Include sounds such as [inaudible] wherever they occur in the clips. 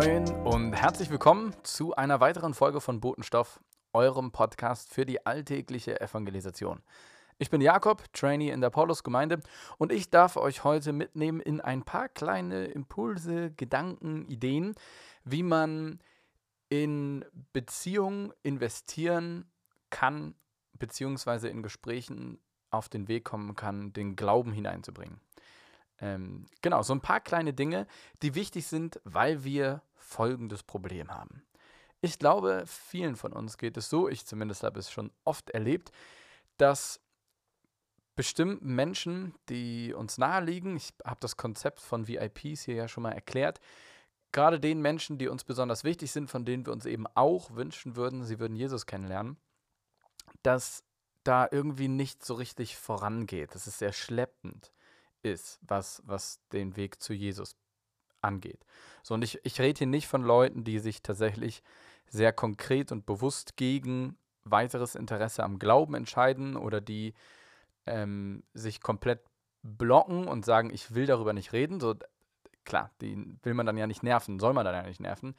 Moin und herzlich willkommen zu einer weiteren Folge von Botenstoff, eurem Podcast für die alltägliche Evangelisation. Ich bin Jakob, Trainee in der Paulus-Gemeinde und ich darf euch heute mitnehmen in ein paar kleine Impulse, Gedanken, Ideen, wie man in Beziehungen investieren kann, beziehungsweise in Gesprächen auf den Weg kommen kann, den Glauben hineinzubringen. Ähm, genau, so ein paar kleine Dinge, die wichtig sind, weil wir folgendes Problem haben. Ich glaube, vielen von uns geht es so, ich zumindest habe es schon oft erlebt, dass bestimmten Menschen, die uns nahe liegen, ich habe das Konzept von VIPs hier ja schon mal erklärt, gerade den Menschen, die uns besonders wichtig sind, von denen wir uns eben auch wünschen würden, sie würden Jesus kennenlernen, dass da irgendwie nicht so richtig vorangeht, dass es sehr schleppend ist, was, was den Weg zu Jesus angeht. So, und ich, ich rede hier nicht von Leuten, die sich tatsächlich sehr konkret und bewusst gegen weiteres Interesse am Glauben entscheiden oder die ähm, sich komplett blocken und sagen, ich will darüber nicht reden. So, klar, die will man dann ja nicht nerven, soll man dann ja nicht nerven.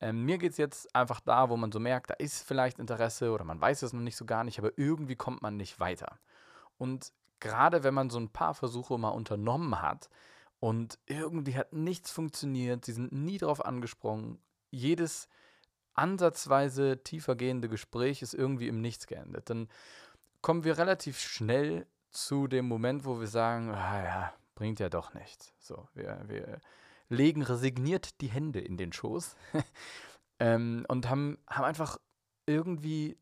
Ähm, mir geht es jetzt einfach da, wo man so merkt, da ist vielleicht Interesse oder man weiß es noch nicht so gar nicht, aber irgendwie kommt man nicht weiter. Und gerade wenn man so ein paar Versuche mal unternommen hat und irgendwie hat nichts funktioniert, sie sind nie drauf angesprungen, jedes ansatzweise tiefergehende Gespräch ist irgendwie im Nichts geendet, dann kommen wir relativ schnell zu dem Moment, wo wir sagen, ah ja, bringt ja doch nichts. So, wir, wir legen resigniert die Hände in den Schoß [laughs] ähm, und haben, haben einfach irgendwie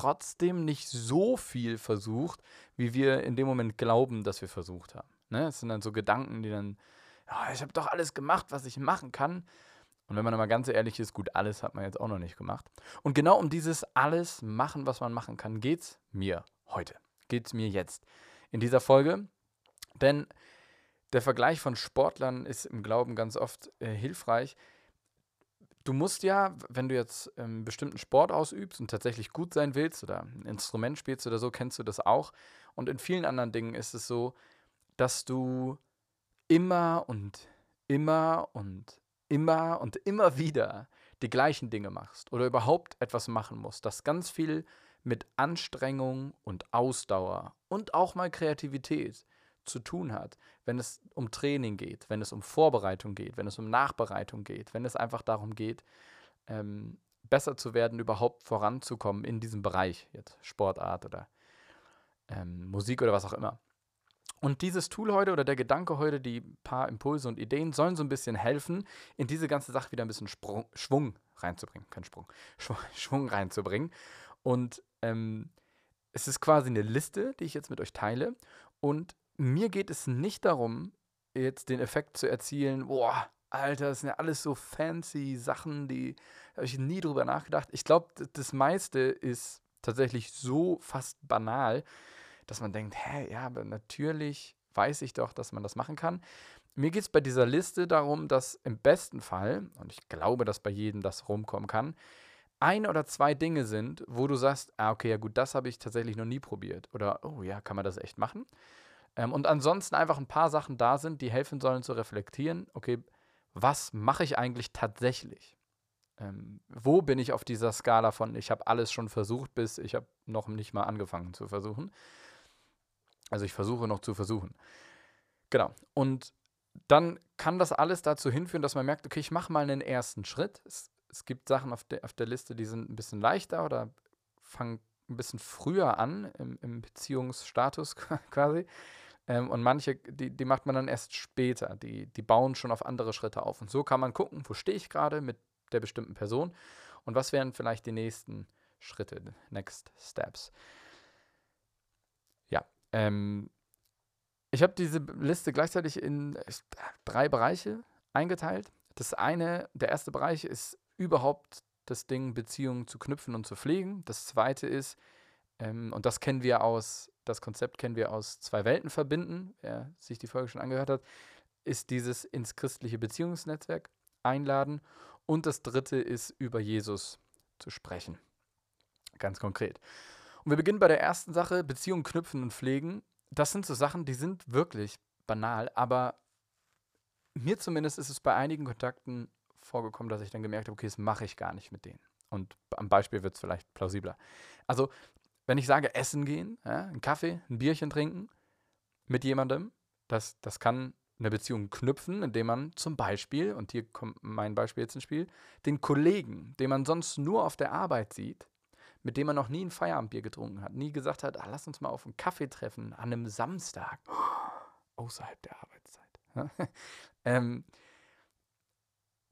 trotzdem nicht so viel versucht, wie wir in dem Moment glauben, dass wir versucht haben. Ne? Es sind dann so Gedanken, die dann, ja, ich habe doch alles gemacht, was ich machen kann. Und wenn man mal ganz ehrlich ist, gut, alles hat man jetzt auch noch nicht gemacht. Und genau um dieses alles machen, was man machen kann, geht es mir heute. Geht es mir jetzt. In dieser Folge. Denn der Vergleich von Sportlern ist im Glauben ganz oft äh, hilfreich, Du musst ja, wenn du jetzt einen ähm, bestimmten Sport ausübst und tatsächlich gut sein willst oder ein Instrument spielst oder so, kennst du das auch. Und in vielen anderen Dingen ist es so, dass du immer und immer und immer und immer wieder die gleichen Dinge machst oder überhaupt etwas machen musst, das ganz viel mit Anstrengung und Ausdauer und auch mal Kreativität zu tun hat, wenn es um Training geht, wenn es um Vorbereitung geht, wenn es um Nachbereitung geht, wenn es einfach darum geht, ähm, besser zu werden, überhaupt voranzukommen in diesem Bereich, jetzt Sportart oder ähm, Musik oder was auch immer. Und dieses Tool heute oder der Gedanke heute, die paar Impulse und Ideen sollen so ein bisschen helfen, in diese ganze Sache wieder ein bisschen Sprung, Schwung reinzubringen. Kein Sprung, [laughs] Schwung reinzubringen. Und ähm, es ist quasi eine Liste, die ich jetzt mit euch teile. Und mir geht es nicht darum, jetzt den Effekt zu erzielen, boah, Alter, das sind ja alles so fancy Sachen, die habe ich nie drüber nachgedacht. Ich glaube, das meiste ist tatsächlich so fast banal, dass man denkt, hä, ja, aber natürlich weiß ich doch, dass man das machen kann. Mir geht es bei dieser Liste darum, dass im besten Fall, und ich glaube, dass bei jedem das rumkommen kann, ein oder zwei Dinge sind, wo du sagst, ah, okay, ja gut, das habe ich tatsächlich noch nie probiert. Oder, oh ja, kann man das echt machen? Ähm, und ansonsten einfach ein paar Sachen da sind, die helfen sollen zu reflektieren, okay, was mache ich eigentlich tatsächlich? Ähm, wo bin ich auf dieser Skala von, ich habe alles schon versucht, bis ich habe noch nicht mal angefangen zu versuchen. Also ich versuche noch zu versuchen. Genau. Und dann kann das alles dazu hinführen, dass man merkt, okay, ich mache mal einen ersten Schritt. Es, es gibt Sachen auf, de, auf der Liste, die sind ein bisschen leichter oder fangen ein bisschen früher an im, im Beziehungsstatus [laughs] quasi. Ähm, und manche, die, die macht man dann erst später. Die, die bauen schon auf andere Schritte auf. Und so kann man gucken, wo stehe ich gerade mit der bestimmten Person und was wären vielleicht die nächsten Schritte, Next Steps. Ja, ähm, ich habe diese Liste gleichzeitig in drei Bereiche eingeteilt. Das eine, der erste Bereich ist überhaupt das Ding, Beziehungen zu knüpfen und zu pflegen. Das zweite ist, ähm, und das kennen wir aus das Konzept kennen wir aus zwei Welten verbinden, wer sich die Folge schon angehört hat, ist dieses ins christliche Beziehungsnetzwerk einladen. Und das dritte ist über Jesus zu sprechen. Ganz konkret. Und wir beginnen bei der ersten Sache, Beziehungen knüpfen und pflegen. Das sind so Sachen, die sind wirklich banal, aber mir zumindest ist es bei einigen Kontakten vorgekommen, dass ich dann gemerkt habe, okay, das mache ich gar nicht mit denen. Und am Beispiel wird es vielleicht plausibler. Also, wenn ich sage, essen gehen, ja, einen Kaffee, ein Bierchen trinken mit jemandem, das, das kann eine Beziehung knüpfen, indem man zum Beispiel, und hier kommt mein Beispiel jetzt ins Spiel, den Kollegen, den man sonst nur auf der Arbeit sieht, mit dem man noch nie ein Feierabendbier getrunken hat, nie gesagt hat, ah, lass uns mal auf einen Kaffee treffen an einem Samstag, [gasps] außerhalb der Arbeitszeit. [laughs] ähm,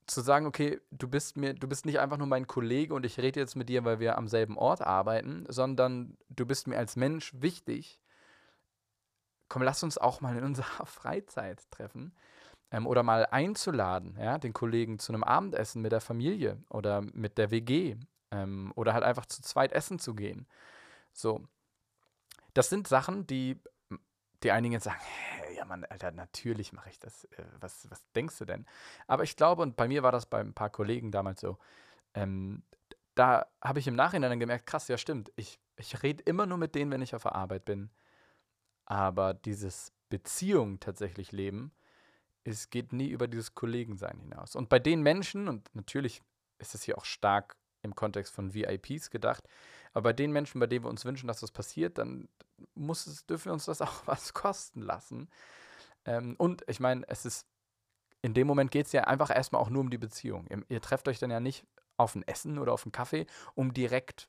zu sagen, okay, du bist mir, du bist nicht einfach nur mein Kollege und ich rede jetzt mit dir, weil wir am selben Ort arbeiten, sondern du bist mir als Mensch wichtig. Komm, lass uns auch mal in unserer [laughs] Freizeit treffen. Ähm, oder mal einzuladen, ja, den Kollegen zu einem Abendessen mit der Familie oder mit der WG. Ähm, oder halt einfach zu zweit essen zu gehen. So. Das sind Sachen, die die einigen sagen, hey, Mann, Alter, natürlich mache ich das. Äh, was, was denkst du denn? Aber ich glaube, und bei mir war das bei ein paar Kollegen damals so, ähm, da habe ich im Nachhinein dann gemerkt, krass, ja stimmt, ich, ich rede immer nur mit denen, wenn ich auf der Arbeit bin. Aber dieses Beziehung tatsächlich leben, es geht nie über dieses Kollegensein hinaus. Und bei den Menschen, und natürlich ist es hier auch stark im Kontext von VIPs gedacht, aber bei den Menschen, bei denen wir uns wünschen, dass das passiert, dann muss es, dürfen wir uns das [laughs] auch was kosten lassen. Ähm, und ich meine, es ist, in dem Moment geht es ja einfach erstmal auch nur um die Beziehung. Ihr, ihr, trefft euch dann ja nicht auf ein Essen oder auf einen Kaffee, um direkt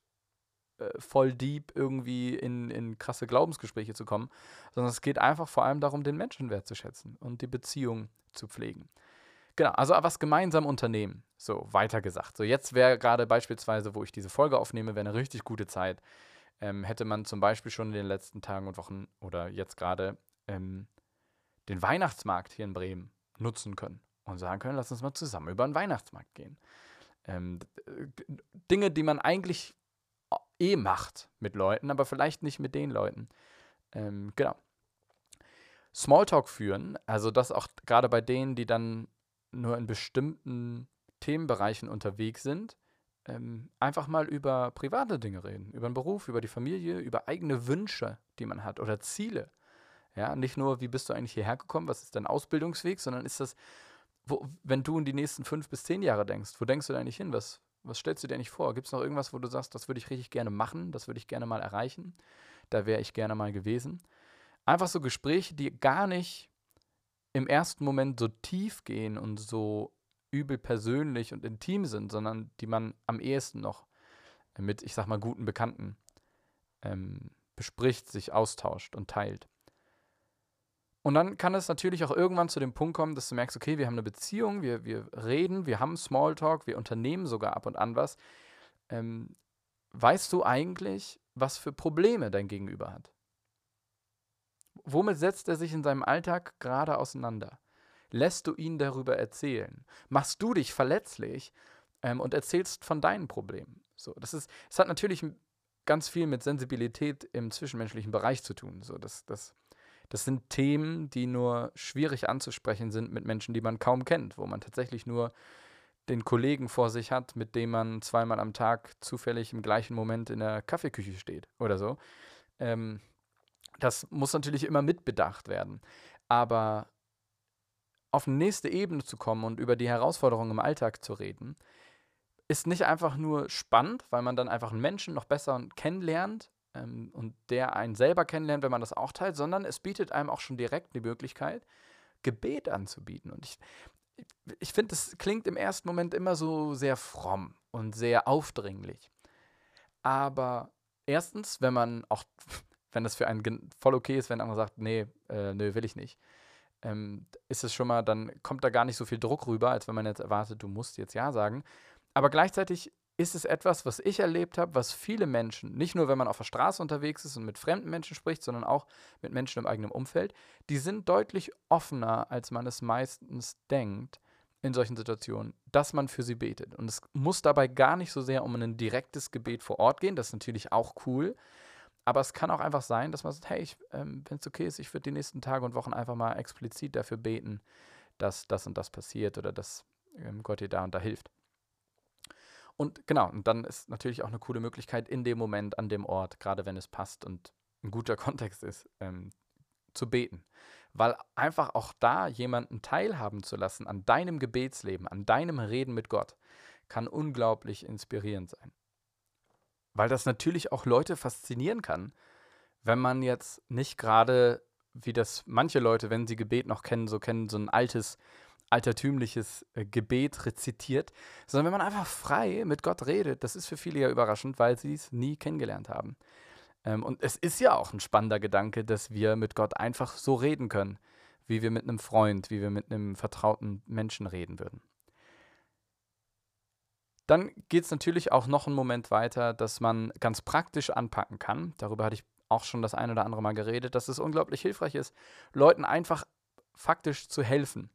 äh, voll deep irgendwie in, in krasse Glaubensgespräche zu kommen, sondern es geht einfach vor allem darum, den Menschenwert zu schätzen und die Beziehung zu pflegen. Genau, also was gemeinsam unternehmen. So, weiter gesagt. So, jetzt wäre gerade beispielsweise, wo ich diese Folge aufnehme, wäre eine richtig gute Zeit. Ähm, hätte man zum Beispiel schon in den letzten Tagen und Wochen oder jetzt gerade ähm, den Weihnachtsmarkt hier in Bremen nutzen können und sagen können, lass uns mal zusammen über den Weihnachtsmarkt gehen. Ähm, Dinge, die man eigentlich eh macht mit Leuten, aber vielleicht nicht mit den Leuten. Ähm, genau. Smalltalk führen, also das auch gerade bei denen, die dann nur in bestimmten Themenbereichen unterwegs sind, ähm, einfach mal über private Dinge reden, über den Beruf, über die Familie, über eigene Wünsche, die man hat oder Ziele. Ja, nicht nur, wie bist du eigentlich hierher gekommen, was ist dein Ausbildungsweg, sondern ist das, wo, wenn du in die nächsten fünf bis zehn Jahre denkst, wo denkst du da eigentlich hin? Was, was stellst du dir eigentlich vor? Gibt es noch irgendwas, wo du sagst, das würde ich richtig gerne machen, das würde ich gerne mal erreichen, da wäre ich gerne mal gewesen? Einfach so Gespräche, die gar nicht im ersten Moment so tief gehen und so übel persönlich und intim sind, sondern die man am ehesten noch mit, ich sag mal, guten Bekannten ähm, bespricht, sich austauscht und teilt. Und dann kann es natürlich auch irgendwann zu dem Punkt kommen, dass du merkst, okay, wir haben eine Beziehung, wir, wir reden, wir haben Smalltalk, wir unternehmen sogar ab und an was. Ähm, weißt du eigentlich, was für Probleme dein Gegenüber hat? Womit setzt er sich in seinem Alltag gerade auseinander? Lässt du ihn darüber erzählen? Machst du dich verletzlich ähm, und erzählst von deinen Problemen? So, das ist, es hat natürlich ganz viel mit Sensibilität im zwischenmenschlichen Bereich zu tun. So, das, das, das sind Themen, die nur schwierig anzusprechen sind mit Menschen, die man kaum kennt, wo man tatsächlich nur den Kollegen vor sich hat, mit dem man zweimal am Tag zufällig im gleichen Moment in der Kaffeeküche steht oder so. Ähm, das muss natürlich immer mitbedacht werden. Aber auf eine nächste Ebene zu kommen und über die Herausforderungen im Alltag zu reden, ist nicht einfach nur spannend, weil man dann einfach einen Menschen noch besser kennenlernt ähm, und der einen selber kennenlernt, wenn man das auch teilt, sondern es bietet einem auch schon direkt die Möglichkeit, Gebet anzubieten. Und ich, ich finde, das klingt im ersten Moment immer so sehr fromm und sehr aufdringlich. Aber erstens, wenn man auch [laughs] wenn das für einen voll okay ist, wenn einer sagt, nee, äh, nö, will ich nicht, ähm, ist es schon mal, dann kommt da gar nicht so viel Druck rüber, als wenn man jetzt erwartet, du musst jetzt Ja sagen. Aber gleichzeitig ist es etwas, was ich erlebt habe, was viele Menschen, nicht nur wenn man auf der Straße unterwegs ist und mit fremden Menschen spricht, sondern auch mit Menschen im eigenen Umfeld, die sind deutlich offener, als man es meistens denkt in solchen Situationen, dass man für sie betet. Und es muss dabei gar nicht so sehr um ein direktes Gebet vor Ort gehen, das ist natürlich auch cool, aber es kann auch einfach sein, dass man sagt, hey, ähm, wenn es okay ist, ich würde die nächsten Tage und Wochen einfach mal explizit dafür beten, dass das und das passiert oder dass ähm, Gott dir da und da hilft. Und genau, und dann ist natürlich auch eine coole Möglichkeit, in dem Moment, an dem Ort, gerade wenn es passt und ein guter [laughs] Kontext ist, ähm, zu beten. weil einfach auch da jemanden teilhaben zu lassen an deinem Gebetsleben, an deinem Reden mit Gott, kann unglaublich inspirierend sein. Weil das natürlich auch Leute faszinieren kann, wenn man jetzt nicht gerade, wie das manche Leute, wenn sie Gebet noch kennen, so kennen, so ein altes, altertümliches äh, Gebet rezitiert, sondern wenn man einfach frei mit Gott redet, das ist für viele ja überraschend, weil sie es nie kennengelernt haben. Ähm, und es ist ja auch ein spannender Gedanke, dass wir mit Gott einfach so reden können, wie wir mit einem Freund, wie wir mit einem vertrauten Menschen reden würden. Dann geht es natürlich auch noch einen Moment weiter, dass man ganz praktisch anpacken kann. Darüber hatte ich auch schon das ein oder andere Mal geredet, dass es unglaublich hilfreich ist, Leuten einfach faktisch zu helfen.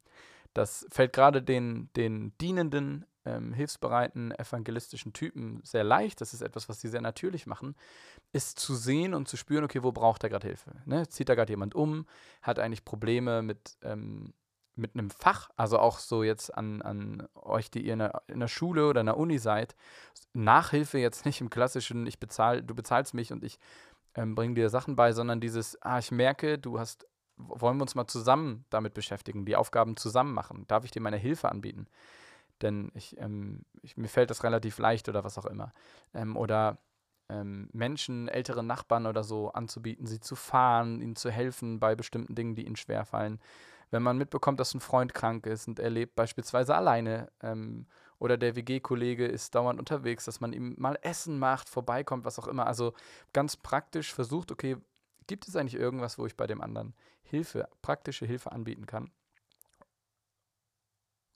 Das fällt gerade den, den dienenden, ähm, hilfsbereiten, evangelistischen Typen sehr leicht. Das ist etwas, was sie sehr natürlich machen, ist zu sehen und zu spüren, okay, wo braucht er gerade Hilfe? Ne? Zieht da gerade jemand um? Hat eigentlich Probleme mit ähm, mit einem Fach, also auch so jetzt an, an euch, die ihr in der, in der Schule oder in der Uni seid, Nachhilfe jetzt nicht im klassischen, ich bezahle, du bezahlst mich und ich ähm, bringe dir Sachen bei, sondern dieses, ah, ich merke, du hast, wollen wir uns mal zusammen damit beschäftigen, die Aufgaben zusammen machen, darf ich dir meine Hilfe anbieten? Denn ich, ähm, ich mir fällt das relativ leicht oder was auch immer. Ähm, oder ähm, Menschen, ältere Nachbarn oder so anzubieten, sie zu fahren, ihnen zu helfen bei bestimmten Dingen, die ihnen schwerfallen wenn man mitbekommt, dass ein Freund krank ist und er lebt beispielsweise alleine ähm, oder der WG-Kollege ist dauernd unterwegs, dass man ihm mal Essen macht, vorbeikommt, was auch immer. Also ganz praktisch versucht, okay, gibt es eigentlich irgendwas, wo ich bei dem anderen Hilfe, praktische Hilfe anbieten kann?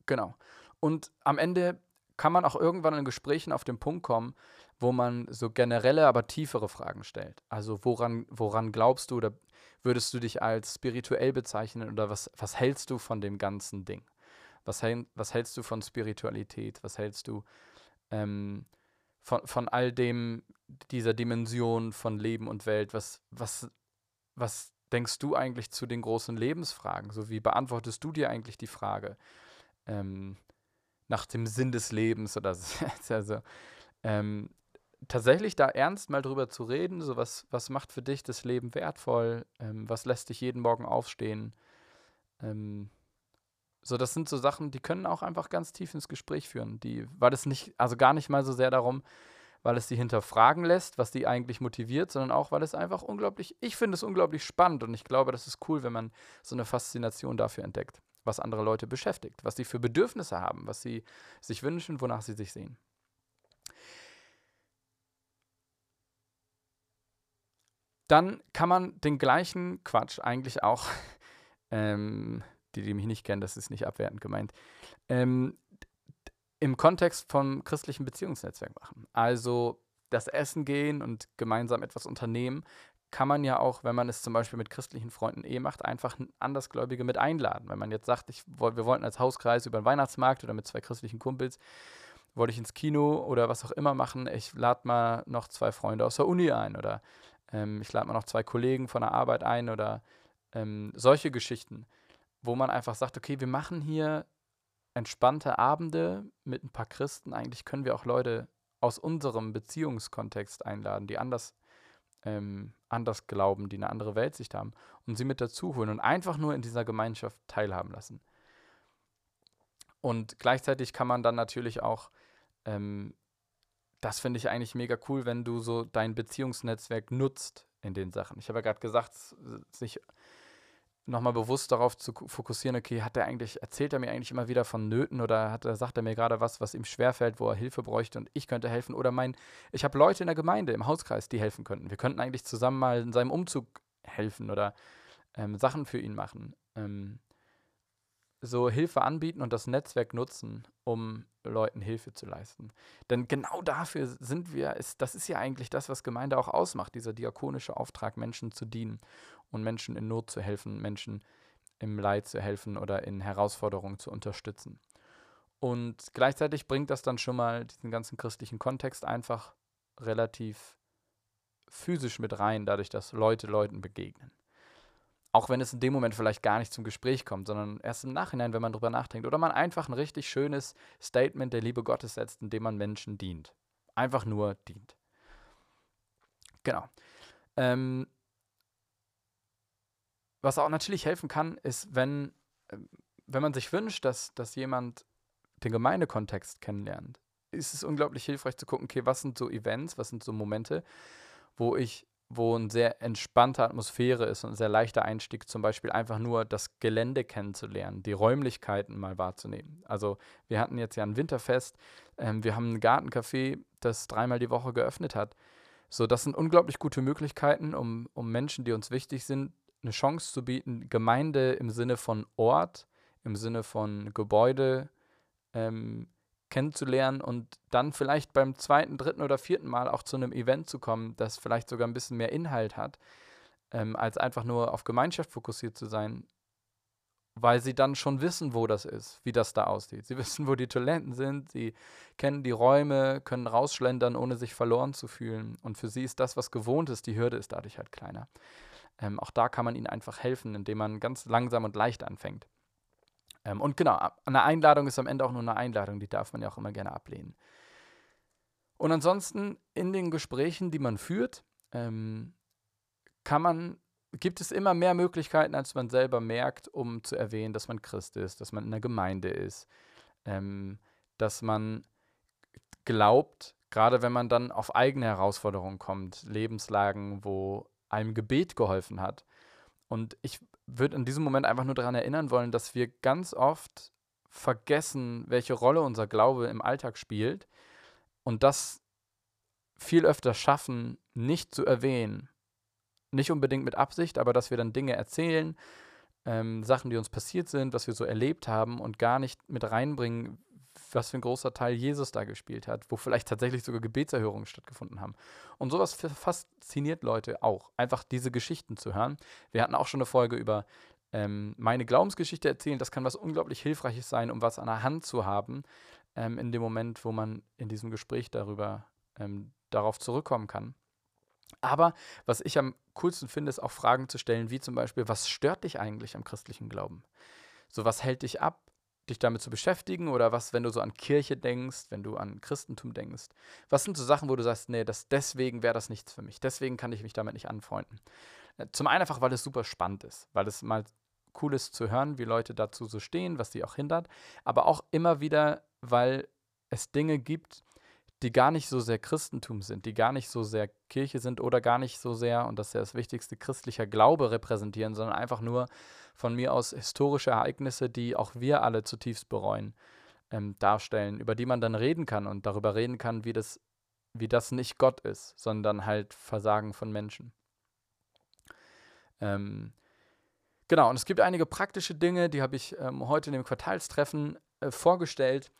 Genau. Und am Ende kann man auch irgendwann in Gesprächen auf den Punkt kommen, wo man so generelle, aber tiefere Fragen stellt. Also woran, woran glaubst du oder würdest du dich als spirituell bezeichnen oder was, was hältst du von dem ganzen Ding? Was, was hältst du von Spiritualität? Was hältst du ähm, von, von all dem, dieser Dimension von Leben und Welt? Was, was, was denkst du eigentlich zu den großen Lebensfragen? So wie beantwortest du dir eigentlich die Frage ähm, nach dem Sinn des Lebens oder [laughs] so? also, ähm, tatsächlich da ernst mal drüber zu reden, so was, was macht für dich das Leben wertvoll, ähm, was lässt dich jeden Morgen aufstehen. Ähm, so, das sind so Sachen, die können auch einfach ganz tief ins Gespräch führen. Die, weil es nicht, also gar nicht mal so sehr darum, weil es sie hinterfragen lässt, was die eigentlich motiviert, sondern auch, weil es einfach unglaublich, ich finde es unglaublich spannend und ich glaube, das ist cool, wenn man so eine Faszination dafür entdeckt, was andere Leute beschäftigt, was sie für Bedürfnisse haben, was sie sich wünschen, wonach sie sich sehen. Dann kann man den gleichen Quatsch eigentlich auch, [laughs] ähm, die, die mich nicht kennen, das ist nicht abwertend gemeint, ähm, im Kontext vom christlichen Beziehungsnetzwerk machen. Also das Essen gehen und gemeinsam etwas unternehmen, kann man ja auch, wenn man es zum Beispiel mit christlichen Freunden eh macht, einfach Andersgläubige mit einladen. Wenn man jetzt sagt, ich, wir wollten als Hauskreis über den Weihnachtsmarkt oder mit zwei christlichen Kumpels, wollte ich ins Kino oder was auch immer machen, ich lade mal noch zwei Freunde aus der Uni ein oder ähm, ich lade mal noch zwei Kollegen von der Arbeit ein oder ähm, solche Geschichten, wo man einfach sagt, okay, wir machen hier entspannte Abende mit ein paar Christen. Eigentlich können wir auch Leute aus unserem Beziehungskontext einladen, die anders, ähm, anders glauben, die eine andere Weltsicht haben und sie mit dazu holen und einfach nur in dieser Gemeinschaft teilhaben lassen. Und gleichzeitig kann man dann natürlich auch ähm, das finde ich eigentlich mega cool, wenn du so dein Beziehungsnetzwerk nutzt in den Sachen. Ich habe ja gerade gesagt, sich nochmal bewusst darauf zu fokussieren, okay, hat er eigentlich, erzählt er mir eigentlich immer wieder von Nöten oder hat er, sagt er mir gerade was, was ihm schwerfällt, wo er Hilfe bräuchte und ich könnte helfen? Oder mein, ich habe Leute in der Gemeinde, im Hauskreis, die helfen könnten. Wir könnten eigentlich zusammen mal in seinem Umzug helfen oder ähm, Sachen für ihn machen. Ähm, so Hilfe anbieten und das Netzwerk nutzen, um Leuten Hilfe zu leisten. Denn genau dafür sind wir, ist, das ist ja eigentlich das, was Gemeinde auch ausmacht, dieser diakonische Auftrag, Menschen zu dienen und Menschen in Not zu helfen, Menschen im Leid zu helfen oder in Herausforderungen zu unterstützen. Und gleichzeitig bringt das dann schon mal diesen ganzen christlichen Kontext einfach relativ physisch mit rein, dadurch, dass Leute Leuten begegnen. Auch wenn es in dem Moment vielleicht gar nicht zum Gespräch kommt, sondern erst im Nachhinein, wenn man drüber nachdenkt. Oder man einfach ein richtig schönes Statement der Liebe Gottes setzt, indem man Menschen dient. Einfach nur dient. Genau. Ähm, was auch natürlich helfen kann, ist, wenn, ähm, wenn man sich wünscht, dass, dass jemand den Gemeindekontext kennenlernt, ist es unglaublich hilfreich zu gucken, okay, was sind so Events, was sind so Momente, wo ich, wo eine sehr entspannte Atmosphäre ist und ein sehr leichter Einstieg, zum Beispiel einfach nur das Gelände kennenzulernen, die Räumlichkeiten mal wahrzunehmen. Also wir hatten jetzt ja ein Winterfest, ähm, wir haben ein Gartencafé, das dreimal die Woche geöffnet hat. So, das sind unglaublich gute Möglichkeiten, um, um Menschen, die uns wichtig sind, eine Chance zu bieten, Gemeinde im Sinne von Ort, im Sinne von Gebäude ähm, kennenzulernen und dann vielleicht beim zweiten, dritten oder vierten Mal auch zu einem Event zu kommen, das vielleicht sogar ein bisschen mehr Inhalt hat, ähm, als einfach nur auf Gemeinschaft fokussiert zu sein, weil sie dann schon wissen, wo das ist, wie das da aussieht. Sie [laughs] wissen, wo die Toiletten sind, sie kennen die Räume, können rausschlendern, ohne sich verloren zu fühlen. Und für sie ist das, was gewohnt ist, die Hürde ist dadurch halt kleiner. Ähm, auch da kann man ihnen einfach helfen, indem man ganz langsam und leicht anfängt. Ähm, und genau, eine Einladung ist am Ende auch nur eine Einladung, die darf man ja auch immer gerne ablehnen. Und ansonsten in den Gesprächen, die man führt, ähm, kann man, gibt es immer mehr Möglichkeiten, als man selber merkt, um zu erwähnen, dass man Christ ist, dass man in der Gemeinde ist, ähm, dass man glaubt, gerade wenn man dann auf eigene Herausforderungen kommt, Lebenslagen, wo einem Gebet geholfen hat. Und ich würde in diesem Moment einfach nur daran erinnern wollen, dass wir ganz oft vergessen, welche Rolle unser Glaube im Alltag spielt und das viel öfter schaffen, nicht zu erwähnen. Nicht unbedingt mit Absicht, aber dass wir dann Dinge erzählen, ähm, Sachen, die uns passiert sind, was wir so erlebt haben und gar nicht mit reinbringen, was für ein großer Teil Jesus da gespielt hat, wo vielleicht tatsächlich sogar Gebetserhörungen stattgefunden haben. Und sowas fasziniert Leute auch, einfach diese Geschichten zu hören. Wir hatten auch schon eine Folge über ähm, meine Glaubensgeschichte erzählen. Das kann was unglaublich Hilfreiches sein, um was an der Hand zu haben, ähm, in dem Moment, wo man in diesem Gespräch darüber ähm, darauf zurückkommen kann. Aber was ich am coolsten finde, ist auch Fragen zu stellen, wie zum Beispiel, was stört dich eigentlich am christlichen Glauben? So, was hält dich ab? Dich damit zu beschäftigen oder was, wenn du so an Kirche denkst, wenn du an Christentum denkst? Was sind so Sachen, wo du sagst, nee, das, deswegen wäre das nichts für mich, deswegen kann ich mich damit nicht anfreunden? Äh, zum einen einfach, weil es super spannend ist, weil es mal cool ist zu hören, wie Leute dazu so stehen, was sie auch hindert, aber auch immer wieder, weil es Dinge gibt, die gar nicht so sehr Christentum sind, die gar nicht so sehr Kirche sind oder gar nicht so sehr, und das ist ja das Wichtigste, christlicher Glaube repräsentieren, sondern einfach nur von mir aus historische Ereignisse, die auch wir alle zutiefst bereuen, ähm, darstellen, über die man dann reden kann und darüber reden kann, wie das, wie das nicht Gott ist, sondern halt Versagen von Menschen. Ähm, genau, und es gibt einige praktische Dinge, die habe ich ähm, heute in dem Quartalstreffen äh, vorgestellt.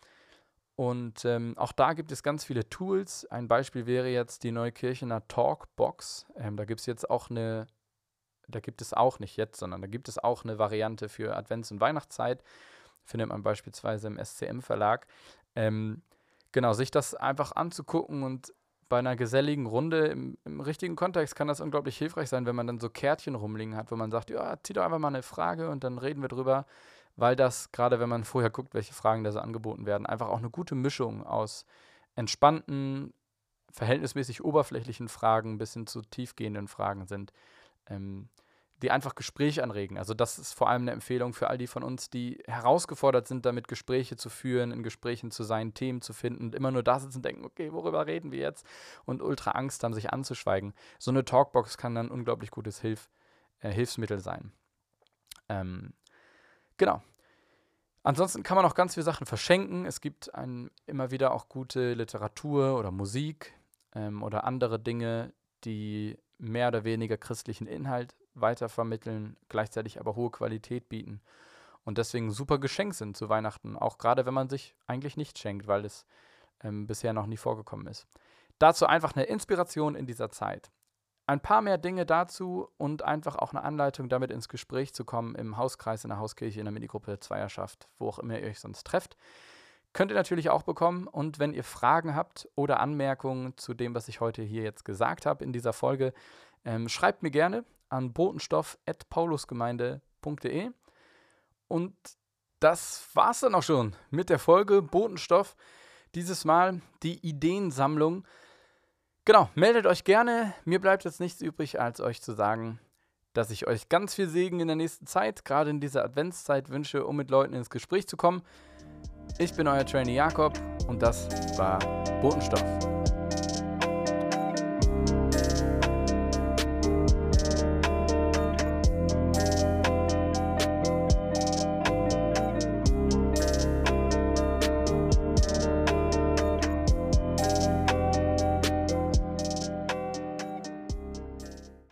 Und ähm, auch da gibt es ganz viele Tools. Ein Beispiel wäre jetzt die Neukirchener Talkbox. Ähm, da gibt es jetzt auch eine, da gibt es auch nicht jetzt, sondern da gibt es auch eine Variante für Advents- und Weihnachtszeit. Findet man beispielsweise im SCM-Verlag. Ähm, genau, sich das einfach anzugucken und bei einer geselligen Runde im, im, richtigen Kontext kann das unglaublich hilfreich sein, wenn man dann so Kärtchen rumliegen hat, wo man sagt, ja, zieh doch einfach mal eine Frage und dann reden wir drüber weil das, gerade wenn man vorher guckt, welche Fragen da so angeboten werden, einfach auch eine gute Mischung aus entspannten, verhältnismäßig oberflächlichen Fragen bis hin zu tiefgehenden Fragen sind, ähm, die einfach Gespräche anregen. Also das ist vor allem eine Empfehlung für all die von uns, die herausgefordert sind, damit Gespräche zu führen, in Gesprächen zu sein, Themen zu finden und immer nur da sitzen und denken, okay, worüber reden wir jetzt? Und ultra Angst haben, sich anzuschweigen. So eine Talkbox kann dann ein unglaublich gutes Hilf, äh, Hilfsmittel sein. Ähm, Genau. Ansonsten kann man auch ganz viele Sachen verschenken. Es gibt ein, immer wieder auch gute Literatur oder Musik ähm, oder andere Dinge, die mehr oder weniger christlichen Inhalt weitervermitteln, gleichzeitig aber hohe Qualität bieten und deswegen super Geschenk sind zu Weihnachten, auch gerade wenn man sich eigentlich nicht schenkt, weil es ähm, bisher noch nie vorgekommen ist. Dazu einfach eine Inspiration in dieser Zeit. Ein paar mehr Dinge dazu und einfach auch eine Anleitung, damit ins Gespräch zu kommen im Hauskreis, in der Hauskirche, in der Minigruppe, Zweierschaft, wo auch immer ihr euch sonst trefft. Könnt ihr natürlich auch bekommen. Und wenn ihr Fragen habt oder Anmerkungen zu dem, was ich heute hier jetzt gesagt habe in dieser Folge, ähm, schreibt mir gerne an botenstoff.paulusgemeinde.de. Und das war's dann auch schon mit der Folge Botenstoff. Dieses Mal die Ideensammlung Genau, meldet euch gerne. Mir bleibt jetzt nichts übrig, als euch zu sagen, dass ich euch ganz viel Segen in der nächsten Zeit, gerade in dieser Adventszeit wünsche, um mit Leuten ins Gespräch zu kommen. Ich bin euer Trainee Jakob und das war Botenstoff.